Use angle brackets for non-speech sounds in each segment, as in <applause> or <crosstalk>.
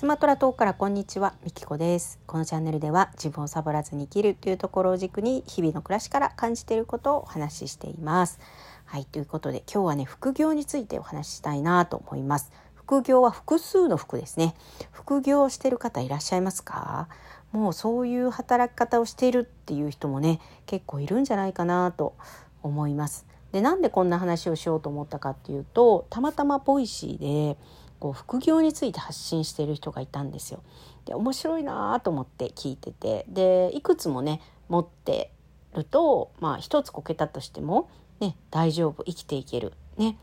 スマトラ島からこんにちは、みきこです。このチャンネルでは自分をサボらずに生きるというところを軸に日々の暮らしから感じていることをお話ししています。はい、ということで今日はね、複業についてお話ししたいなと思います。複業は複数の複ですね。複業をしている方いらっしゃいますか？もうそういう働き方をしているっていう人もね、結構いるんじゃないかなと思います。で、なんでこんな話をしようと思ったかっていうと、たまたま Voicy でこう副業について発信している人がいたんですよ。で面白いなと思って聞いててでいくつもね持ってるとまあ一つこけたとしても、ね、大丈夫生きていける。ね、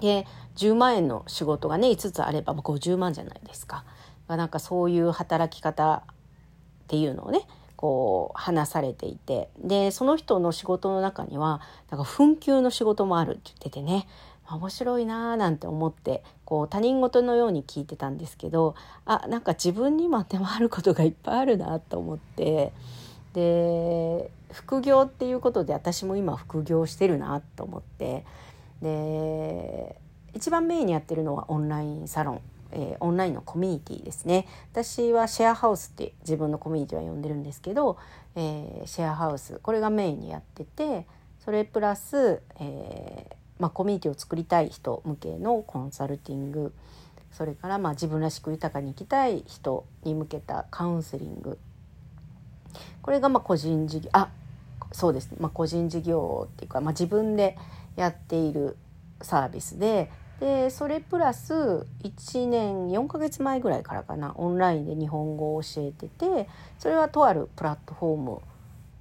で10万円の仕事がね5つあれば50万じゃないですか。なんかそういう働き方っていうのをねこう話されていてでその人の仕事の中にはなんか紛糾の仕事もあるって言っててね面白いなーなんて思ってこう他人事のように聞いてたんですけどあなんか自分にも当てはまることがいっぱいあるなと思ってで副業っていうことで私も今副業してるなと思ってで一番メインにやってるのはオンラインサロンえー、オンラインのコミュニティですね。私はシェアハウスって自分のコミュニティは呼んでるんですけど、えー、シェアハウスこれがメインにやっててそれプラス、えーまあ、コミュニティを作りたい人向けのコンサルティング。それからまあ自分らしく豊かに生きたい人に向けたカウンセリング。これがまあ個人事業あそうですね、まあ、個人事業っていうか、まあ、自分でやっているサービスででそれプラス1年4ヶ月前ぐらいからかなオンラインで日本語を教えててそれはとあるプラットフォーム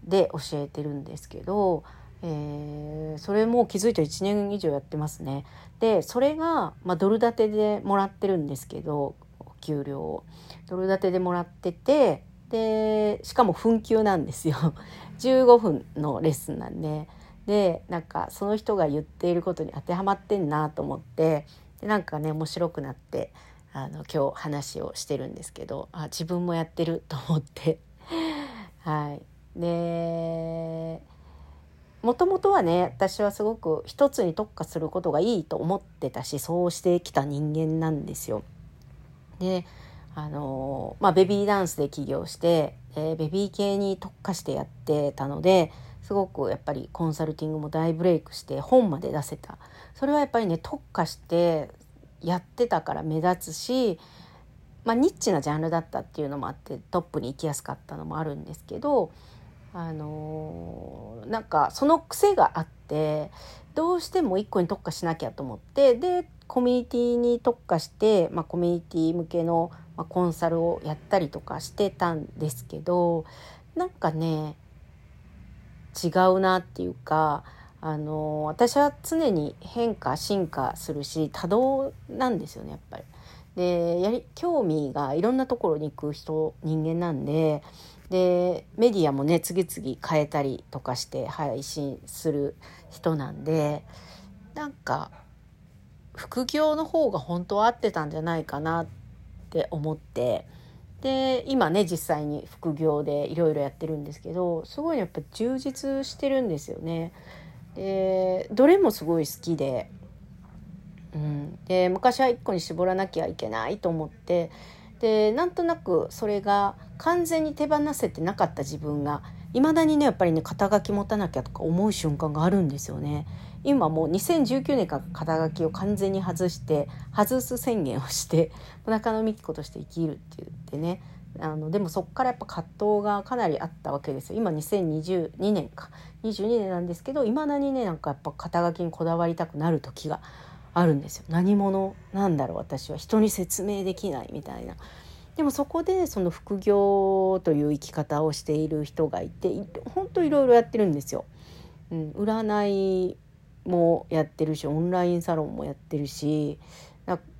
で教えてるんですけど、えー、それも気づいたら1年以上やってますね。でそれが、まあ、ドル建てでもらってるんですけど給料をドル建てでもらっててでしかも紛糾なんですよ <laughs> 15分のレッスンなんで。でなんかその人が言っていることに当てはまってんなと思ってでなんかね面白くなってあの今日話をしてるんですけどあ自分もやってると思って <laughs> はいでもともとはね私はすごく一つに特化することがいいと思ってたしそうしてきた人間なんですよ。であのまあベビーダンスで起業して、えー、ベビー系に特化してやってたのですごくやっぱりコンサルティングも大ブレイクして本まで出せたそれはやっぱりね特化してやってたから目立つし、まあ、ニッチなジャンルだったっていうのもあってトップに行きやすかったのもあるんですけどあのー、なんかその癖があってどうしても一個に特化しなきゃと思ってでコミュニティに特化して、まあ、コミュニティ向けの、まあ、コンサルをやったりとかしてたんですけどなんかね違うなっていうかあの私は常に変化進化するし多動なんですよねやっぱり。でやり興味がいろんなところに行く人人間なんででメディアもね次々変えたりとかして配信する人なんでなんか副業の方が本当は合ってたんじゃないかなって思ってで今ね実際に副業でいろいろやってるんですけどすごいやっぱ充実してるんですよね。でどれもすごい好きで,、うん、で昔は1個に絞らなきゃいけないと思ってでなんとなくそれが完全に手放せてなかった自分がいまだにねやっぱりね肩書き持たなきゃとか思う瞬間があるんですよね。今もう2019年から肩書きを完全に外して外す宣言をして中野美紀子として生きるって言ってね。あのでもそこからやっぱ葛藤がかなりあったわけですよ。今2022年か。22年なんですけどいまだにねなんかやっぱ肩書きにこだわりたくなる時があるんですよ何者なんだろう私は人に説明できないみたいな。でもそこでその副業という生き方をしている人がいて本当いろいろやってるんですよ。うん、占いもやってるしオンラインサロンもやってるし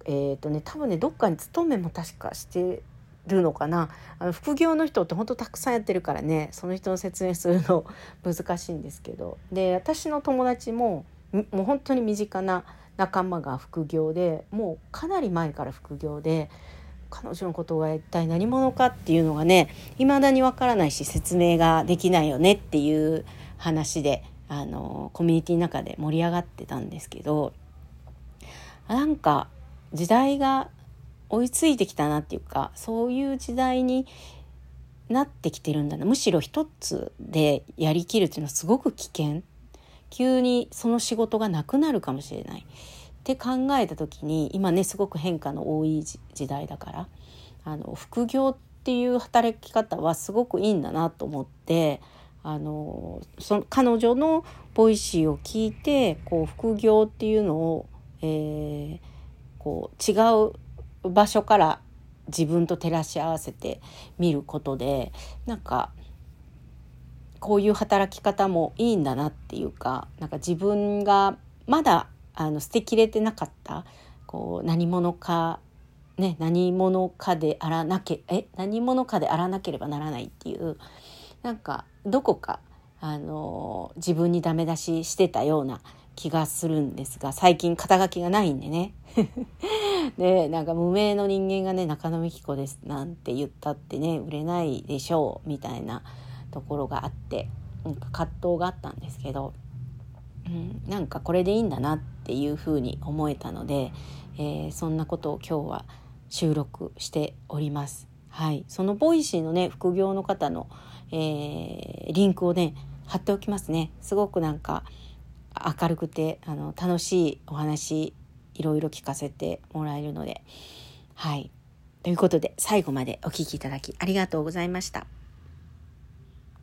えーとね、多分ねどっかに勤めも確かしてるのかなあの副業の人って本当たくさんやってるからねその人の説明するの <laughs> 難しいんですけどで私の友達ももう本当に身近な仲間が副業でもうかなり前から副業で彼女のことが一体何者かっていうのがね未だにわからないし説明ができないよねっていう話であのコミュニティの中で盛り上がってたんですけどなんか時代が追いついてきたなっていうかそういう時代になってきてるんだな。むしろ一つでやりきるっていうのはすごく危険急にその仕事がなくなるかもしれない。って考えた時に今ねすごく変化の多い時代だからあの複業っていう働き方はすごくいいんだなと思ってあのその彼女の Voicy を聞いてこう複業っていうのを、えー、こう違う場所から自分と照らし合わせて見ることでなんかこういう働き方もいいんだなっていうかなんか自分がまだあの捨てきれてなかったこう何者かね何者かであらなけえ何者かであらなければならないっていうなんかどこかあの自分にダメ出ししてたような気がするんですが最近肩書きがないんでね。<laughs> でなんか無名の人間がね中野美紀子ですなんて言ったってね売れないでしょうみたいなところがあってなんか葛藤があったんですけど、うん、なんかこれでいいんだなっていうふうに思えたので、えー、そんなことを今日は収録しております。はい、その Voicy のね複業の方の、えー、リンクをね貼っておきますね。すごくなんか明るくてあの楽しいお話いろいろ聞かせてもらえるのではいということで最後までお聴きいただきありがとうございました。